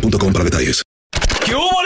boostmobile.com para detalles. ¿Qué hubo,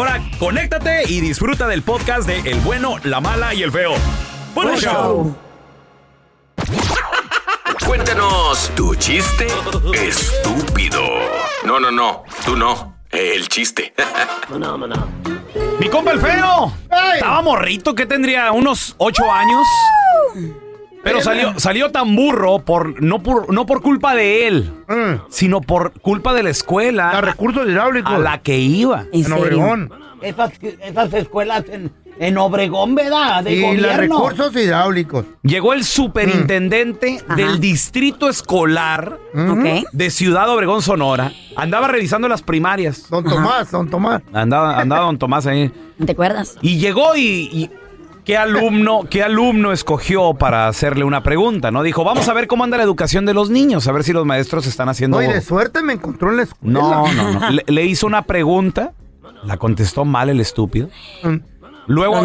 conéctate y disfruta del podcast de El bueno, la mala y el feo. ¡Buen Buen show! Cuéntanos tu chiste estúpido. No, no, no, tú no. El chiste. Mi compa el feo. Estaba morrito que tendría unos ocho años. Pero salió, salió tan burro por no, por no por culpa de él, sino por culpa de la escuela. A recursos hidráulicos. A la que iba. ¿En? Obregón. Esas, esas escuelas en, en Obregón, ¿verdad? De Y los gobierno. recursos hidráulicos. Llegó el superintendente Ajá. del distrito escolar ¿Ok? de Ciudad Obregón, Sonora. Andaba revisando las primarias. Don Tomás, don Tomás. Andaba, andaba don Tomás ahí. ¿Te acuerdas? Y llegó y, y ¿qué alumno, qué alumno escogió para hacerle una pregunta? ¿No? Dijo, vamos a ver cómo anda la educación de los niños, a ver si los maestros están haciendo. No, y de suerte me encontró en la escuela. No, no, no. Le, le hizo una pregunta, la contestó mal el estúpido. Mm. Luego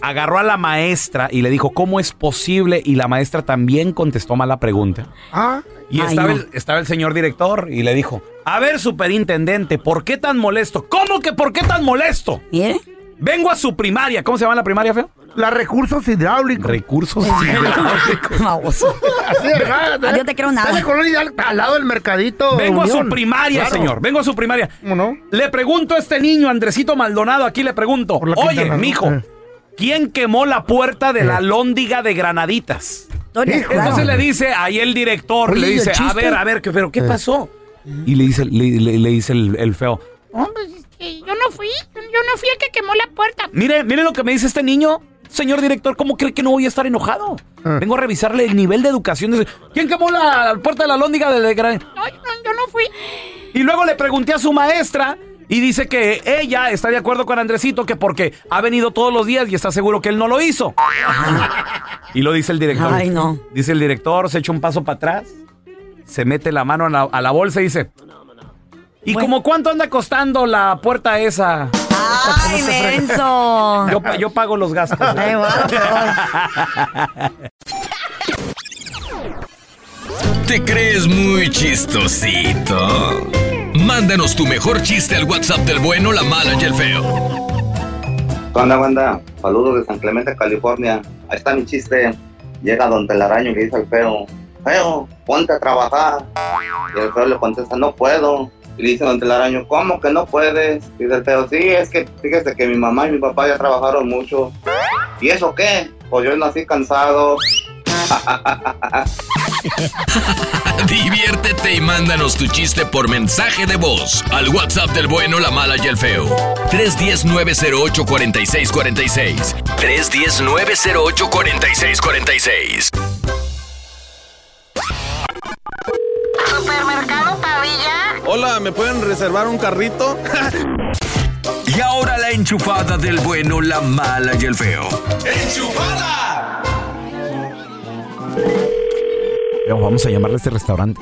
agarró, a la maestra y le dijo, ¿cómo es posible? Y la maestra también contestó mal la pregunta. Ah, Y Ay, estaba, no. el, estaba el señor director y le dijo, a ver, superintendente, ¿por qué tan molesto? ¿Cómo que por qué tan molesto? ¿Mire? Vengo a su primaria. ¿Cómo se llama la primaria, feo? los recursos hidráulicos. Recursos. Baboso. Así de verdad. Yo te creo nada. La colonia al lado del mercadito. Vengo a su primaria, Claro. señor. Vengo a su primaria. ¿Cómo no? Le pregunto a este niño, Andresito Maldonado, aquí le pregunto. La Oye, mijo, Eh. ¿quién quemó la puerta de la lóndiga de Granaditas? Claro. Entonces le dice ahí el director, Oye, le ¿y el dice, a ver, a ver, ¿qué- pero ¿qué Eh. pasó? Y le dice, le, le- le dice el, el feo, Hombre, es que yo no fui, yo no fui el que quemó la puerta. mire, mire lo que me dice este niño. Señor director, ¿cómo cree que no voy a estar enojado? Ah. Vengo a revisarle el nivel de educación. de- ¿Quién quemó la puerta de la lóndiga de Granaditas? No, yo no, yo no fui. Y luego le pregunté a su maestra y dice que ella está de acuerdo con Andresito que porque ha venido todos los días y está seguro que él no lo hizo. Y lo dice el director. Ay, no. Dice el director, se echa un paso para atrás, se mete la mano a la, a la bolsa y dice... ¿Y Bueno. como cuánto anda costando la puerta esa? ¡Ay, menso! Yo, pa- yo pago los gastos. Ay, bueno, ¿Te crees muy chistosito? Mándanos tu mejor chiste al WhatsApp del bueno, la mala y el feo. ¿Qué onda, banda? Saludos de San Clemente, California. Ahí está mi chiste. Llega don Telaraño y le dice al feo, feo, ponte a trabajar. Y el feo le contesta, no puedo. Y dice don Telaraño, ¿cómo que no puedes? Y dice el feo, sí, es que fíjese que mi mamá y mi papá ya trabajaron mucho. ¿Y eso qué? Pues yo nací cansado. Diviértete y mándanos tu chiste por mensaje de voz al WhatsApp del bueno, la mala y el feo. 310-908-4646. 310-908-4646. Hola, ¿me pueden reservar un carrito? Y ahora la enchufada del bueno, la mala y el feo. Vamos vamos a llamarle a este restaurante.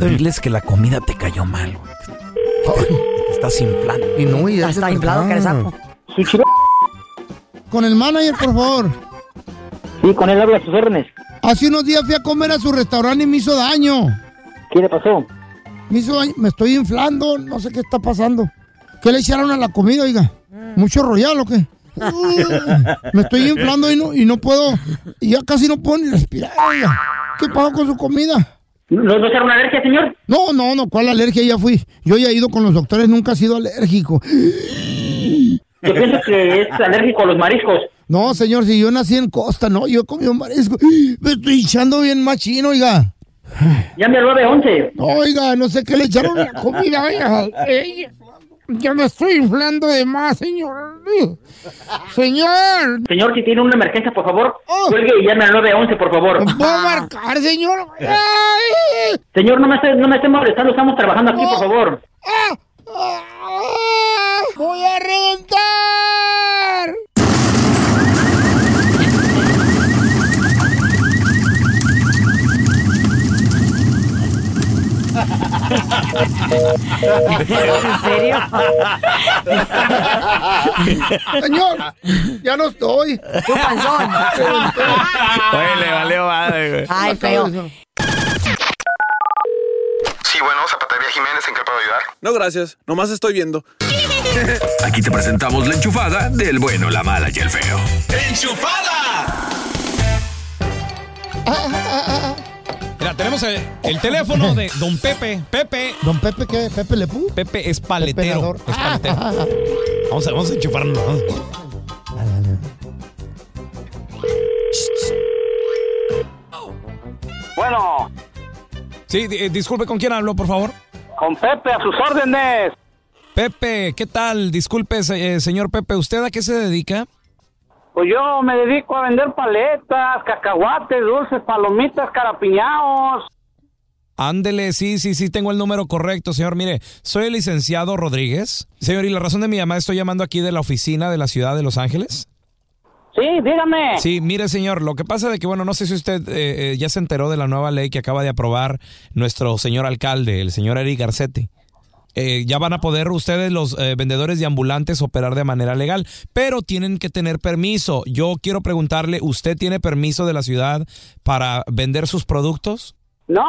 Diles que la comida te cayó mal. güey. Que te estás inflando. Y no, y Ya está inflado, sapo. Con el manager, por favor. Sí, con él habla sus órdenes. Hace unos días fui a comer a su restaurante y me hizo daño. ¿Qué le pasó? Me hizo daño. Me estoy inflando, no sé qué está pasando. ¿Qué le echaron a la comida, oiga? ¿Mucho royal o qué? Uh, me estoy inflando y no, y no puedo, y ya casi no puedo ni respirar, oiga. ¿Qué pasó con su comida? ¿No ser una alergia, señor? No, no, no, ¿cuál alergia? Ya fui. Yo ya he ido con los doctores, nunca he sido alérgico. Yo pienso que es alérgico a los mariscos. No, señor, si yo nací en Costa, no, yo he comido marisco. Me estoy hinchando bien machino, oiga. Llame al 911. Oiga, no sé qué le echaron la comida, oiga. Ey, Ya me estoy inflando de más, señor. Señor. Señor, si tiene una emergencia, por favor, cuelgue y llame al 911, por favor. ¿Puedo marcar, señor? Ay. Señor, no me esté, no me esté molestando, estamos trabajando aquí, por favor. ¡Voy a reventar! ¿En serio? Señor, ya no estoy. Tu panzón. Oye, le valió madre, güey. Ay, feo. Sí, bueno, Zapatería Jiménez, ¿en qué puedo ayudar? No, gracias. Nomás estoy viendo. Aquí te presentamos la enchufada del bueno, la mala y el feo. Mira, tenemos el, el teléfono de Don Pepe. Pepe. ¿Don Pepe qué? ¿Pepe Lepú? Pepe es paletero. Pepeador. Es paletero. Vamos a, vamos a enchufarnos. Bueno, Sí, eh, disculpe, ¿con quién hablo, por favor? con Pepe, a sus órdenes. Pepe, ¿qué tal? Disculpe, eh, señor Pepe, ¿usted a qué se dedica? Pues yo me dedico a vender paletas, cacahuates, dulces, palomitas, carapiñaos. Ándele, sí, sí, sí, tengo el número correcto, señor. Mire, soy el licenciado Rodríguez. Señor, y la razón de mi llamada, estoy llamando aquí de la oficina de la ciudad de Los Ángeles. Sí, dígame. Sí, mire, señor, lo que pasa de que, bueno, no sé si usted eh, eh, ya se enteró de la nueva ley que acaba de aprobar nuestro señor alcalde, el señor Eric Garcetti. Eh, ya van a poder ustedes, los eh, vendedores de ambulantes, operar de manera legal, pero tienen que tener permiso. Yo quiero preguntarle, ¿usted tiene permiso de la ciudad para vender sus productos? No,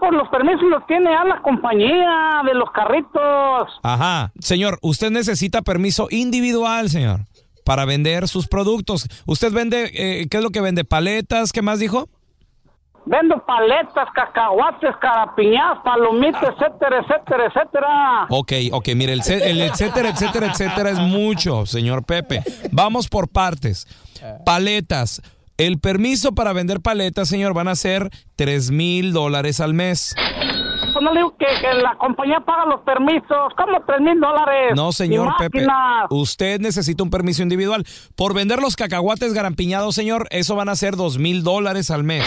pues los permisos los tiene a la compañía de los carritos. Ajá. Señor, usted necesita permiso individual, señor, para vender sus productos. ¿Usted vende, eh, qué es lo que vende? ¿Paletas? ¿Qué más dijo? Vendo paletas, cacahuates, carapiñadas, palomitas, etcétera, etcétera, etcétera. Ok, ok, mire, el, etcétera, etcétera, etcétera es mucho, señor Pepe. Vamos por partes. Paletas. El permiso para vender paletas, señor, van a ser 3 mil dólares al mes. Pues no le digo que, que la compañía paga los permisos. ¿Cómo tres mil dólares? No, señor Pepe. Usted necesita un permiso individual. Por vender los cacahuates garampiñados, señor, eso van a ser 2 mil dólares al mes.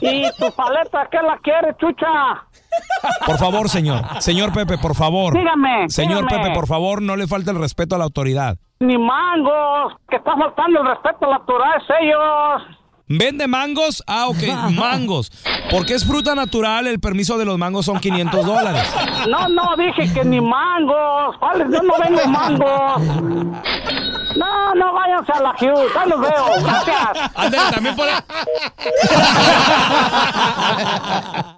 ¿Y tu paleta qué la quiere, chucha? Por favor, señor. Señor Pepe, por favor. Dígame, Señor dígame. Pepe, por favor, no le falte el respeto a la autoridad. Ni mangos, que está faltando el respeto a la autoridad de ellos. ¿Vende mangos? Ah, ok, mangos. Porque es fruta natural, el permiso de los mangos son 500 dólares. No, no, dije que ni mangos. ¿Cuáles? Yo no vendo mangos. No, no, váyanse a la Hughes. Ahí los veo. Gracias. Ándale, también por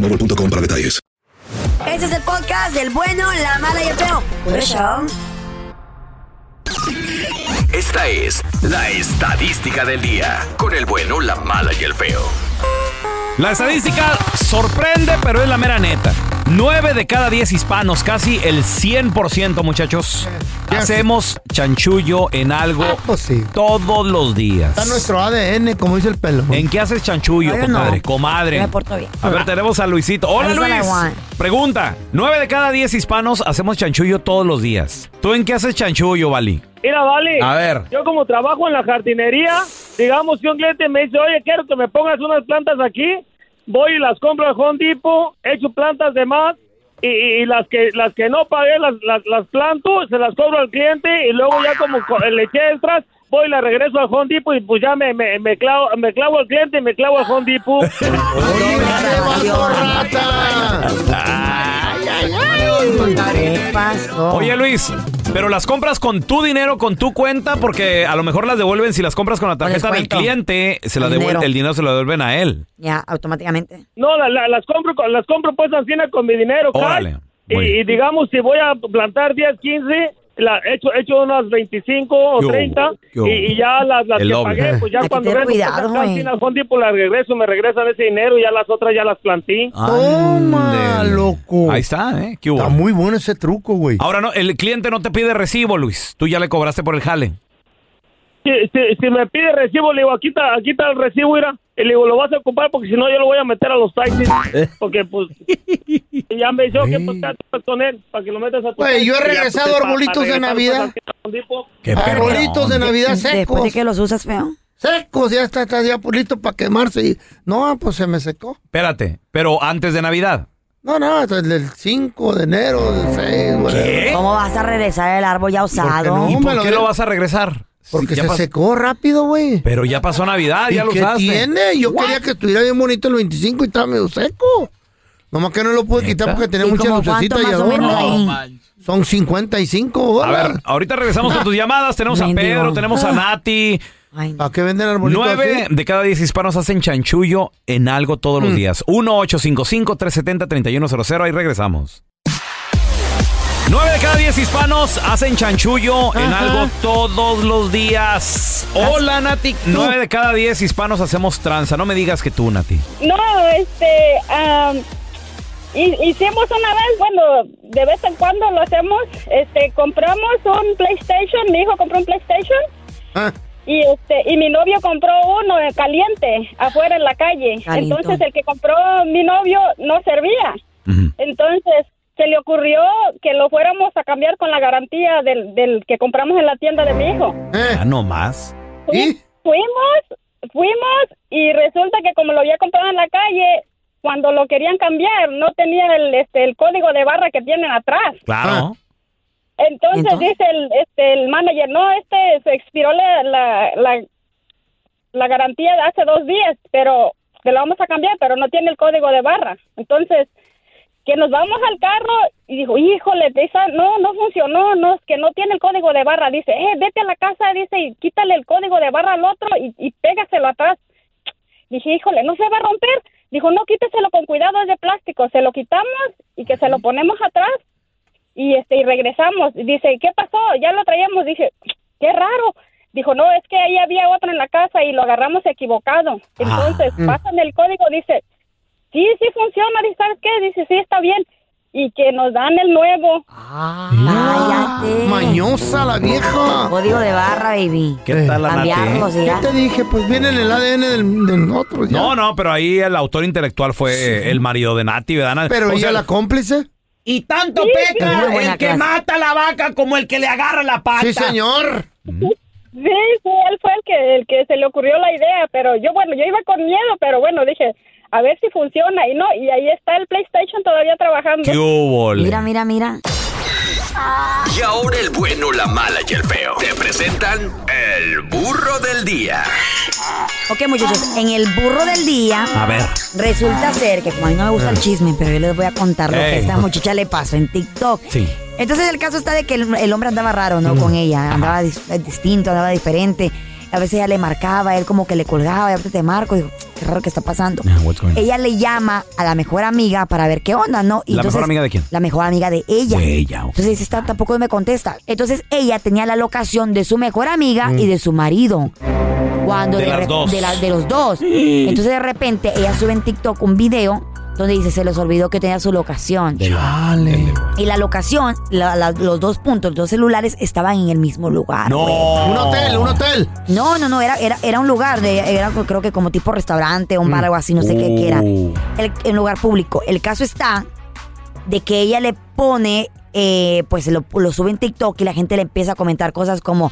boostmobile.com para detalles. Este es el podcast del bueno, la mala y el feo. Por. Esta es la estadística del día. Con el bueno, la mala y el feo. La estadística sorprende, pero es la mera neta. 9 de cada 10 hispanos, casi el 100%, muchachos, hacemos chanchullo en algo todos los días. Está nuestro ADN, como dice el pelo. ¿En qué haces chanchullo, Ay, no. compadre? Comadre. Yo me porto bien. A ver, tenemos a Luisito. Hola, Luis. Pregunta. 9 de cada 10 hispanos hacemos chanchullo todos los días. ¿Tú en qué haces chanchullo, Vali? Mira, vale. A ver. Yo como trabajo en la jardinería, digamos que un cliente me dice, oye, quiero que me pongas unas plantas aquí. Voy y las compro al Home Depot, echo plantas de más y, y- y las que las que no pagué las, las, las planto, se las cobro al cliente y luego ya como co- le eché extras, voy y la regreso al Home Depot y pues ya me, me, me, clavo, me clavo al cliente y me clavo al Home Depot. ¿Qué Oye, Luis, pero las compras con tu dinero, con tu cuenta, porque a lo mejor las devuelven si las compras con la tarjeta del cliente, se la El dinero. el dinero se lo devuelven a él. Ya, automáticamente. No, la- la- las compro con- las compro pues con mi dinero. Órale, Y, y digamos, si voy a plantar 10, 15, la, hecho, he hecho unas 25 o Yo, 30 yo. y, y ya las, las que pagué, pues ya Hay cuando vengo cuidado, final, fondo, pues las regreso, me regresan ese dinero y ya las otras ya las planté. Toma, loco. Ahí está, ¿eh? ¿Qué? Está muy bueno ese truco, güey. Ahora no, el cliente no te pide recibo, Luis. Tú ya le cobraste por el jale. Si, si, si me pide recibo, le digo, aquí está, aquí está el recibo, mira. Y le digo, lo vas a ocupar porque si no yo lo voy a meter a los taxis. Eh. Porque pues ya me dijo que pues te con él para que lo metas a tu Güey, yo he regresado arbolitos de Navidad. Arbolitos de Navidad Después secos. de que los usas, feo. Secos, ya está, está ya listo para quemarse. Y, no, pues se me secó. Espérate, pero antes de Navidad. No, no, hasta el 5 de enero, del 6, güey. ¿Cómo vas a regresar el árbol ya usado? no? ¿Y me por lo qué lo vas a regresar? Porque Ya se secó rápido, güey. Pero ya pasó Navidad, ¿Y ya lo qué usaste. tiene? Yo quería que estuviera bien bonito el 25 y estaba medio seco. Nomás que no lo pude quitar porque tenía ¿Y mucha como lucecita cuánto y ahí? Son 55 A dólares. ver, ahorita regresamos con tus llamadas. Tenemos a. Pedro, tenemos a Ah. Nati. ¿Para qué venden arbolitos Nueve de cada diez hispanos hacen chanchullo en algo todos Mm. los días. 1-855-370-3100. Ahí regresamos. Nueve de cada diez hispanos hacen chanchullo en algo todos los días. Hola, Nati. Nueve de cada diez hispanos hacemos tranza. No me digas que tú, Nati. No, este, hi- hicimos una vez, bueno, de vez en cuando lo hacemos, este, compramos un PlayStation, mi hijo compró un PlayStation Ah. y este, y mi novio compró uno caliente afuera en la calle. Entonces el que compró mi novio no servía. Entonces se le ocurrió que lo fuéramos a cambiar con la garantía del, del que compramos en la tienda de mi hijo. Ya no más. Fui- Fuimos, fuimos y resulta que como lo había comprado en la calle, cuando lo querían cambiar no tenía el, este, el código de barra que tienen atrás. Claro. Entonces, Entonces. dice el, este, el manager, no, este se expiró la, la, la, la garantía de hace dos días, pero te lo vamos a cambiar, pero no tiene el código de barra. Entonces, que nos vamos al carro y dijo, híjole, esa no, no funcionó, no, es que no tiene el código de barra. Dice, eh, vete a la casa, dice, y quítale el código de barra al otro y, y pégaselo atrás. Dije, híjole, ¿no se va a romper? Dijo, no, quíteselo con cuidado, es de plástico. Se lo quitamos y que se lo ponemos atrás y este y regresamos. Dice, ¿qué pasó? Ya lo traíamos. Dije, qué raro. Dijo, no, es que ahí había otro en la casa y lo agarramos equivocado. Entonces, Mm. pasan el código, dice, sí, sí funciona. Dice, ¿sabes qué? Dice, sí, está bien. y que nos dan el nuevo. Cállate. Mañosa la vieja. Código de barra, baby. ¿Qué tal la Cambiarlo, Nati? sí, ya. ¿Qué te dije? Pues viene en el ADN del, de nosotros ya. No, no, pero ahí el autor intelectual fue el marido de Nati, ¿verdad? Pero O ella sea, la cómplice. Y tanto Sí, peca sí. Muy buena el que clase. mata a la vaca como el que le agarra la pata. Sí, señor. Sí, sí, él fue el que, el que se le ocurrió la idea, pero yo, bueno, yo iba con miedo, pero bueno, dije, a ver si funciona, y no, y ahí está el PlayStation todavía trabajando. ¿Qué hubo, le? Mira, mira, mira. Y ahora el bueno, la mala y el feo. Te presentan el burro del día. Ok, muchachos, en el burro del día A ver. resulta ser que como a mí no me gusta el chisme, pero yo les voy a contar lo que a esta muchacha le pasó en TikTok. Sí. Entonces el caso está de que el, el hombre andaba raro, ¿no? Con ella, andaba dis- eh, distinto, andaba diferente. A veces ella le marcaba, él como que le colgaba, y ahorita te marco, digo, qué raro que está pasando. Yeah, what's going on? Ella le llama a la mejor amiga para ver qué onda, ¿no? Y ¿La mejor amiga de quién? La mejor amiga de ella. De ella, ok. Entonces dice, "Esta tampoco me contesta. Entonces ella tenía la locación de su mejor amiga Mm. y de su marido. Cuando De las dos. De, la- de los dos. Entonces de repente ella sube en TikTok un video donde dice, se les olvidó que tenía su locación. Chale. Y la locación, la- la- los dos puntos, los dos celulares estaban en el mismo lugar. No. Un hotel, un hotel. No, no, no, era, era, era un lugar, de, era creo que como tipo restaurante, un bar, algo así, no sé qué, qué era. Uh. El, el lugar público. El caso está de que ella le pone, eh, pues lo, lo sube en TikTok y la gente le empieza a comentar cosas como,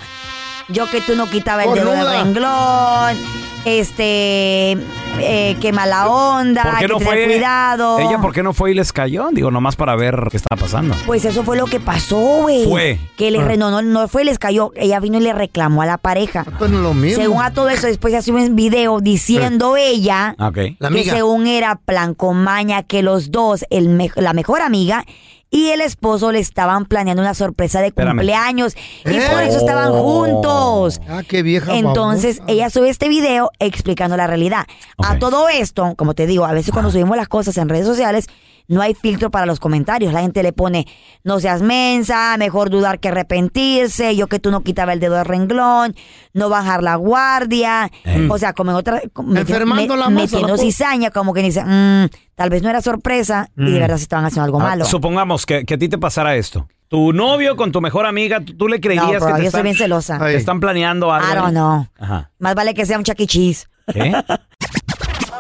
yo que tú no quitaba el dedo del renglón, este, eh, qué mala onda, ¿Por qué que no tener fue? cuidado. ¿Ella por qué no fue y les cayó? Digo, nomás para ver qué estaba pasando. Pues eso fue lo que pasó, güey. Fue. Que le, Ah. re- no, no, no fue, les cayó. Ella vino y le reclamó a la pareja. Pues no es lo mismo. Según a todo eso, después ya sube un video diciendo ella Ah, Ok. La que amiga. según era plan con maña que los dos, el me- la mejor amiga y el esposo le estaban planeando una sorpresa de Espérame. cumpleaños y ¿Eh? por eso estaban Oh. juntos. Ah, qué vieja Entonces babosa. ella sube este video explicando la realidad. A todo esto, como te digo, a veces cuando subimos las cosas en redes sociales, no hay filtro para los comentarios. La gente le pone, no seas mensa, mejor dudar que arrepentirse, yo que tú no quitaba el dedo del renglón, no bajar la guardia. O sea, como en otra... me- a la Metiendo pobre. cizaña, como que dice, "Mm, tal vez no era sorpresa y de verdad se estaban haciendo algo Ah, malo. supongamos que, que a ti te pasara esto. Tu novio con tu mejor amiga, ¿tú, tú le No, creerías bro, que te yo están, soy bien celosa. te están planeando algo? I don't ahí? know. Ajá. Más vale que sea un. ¿Qué?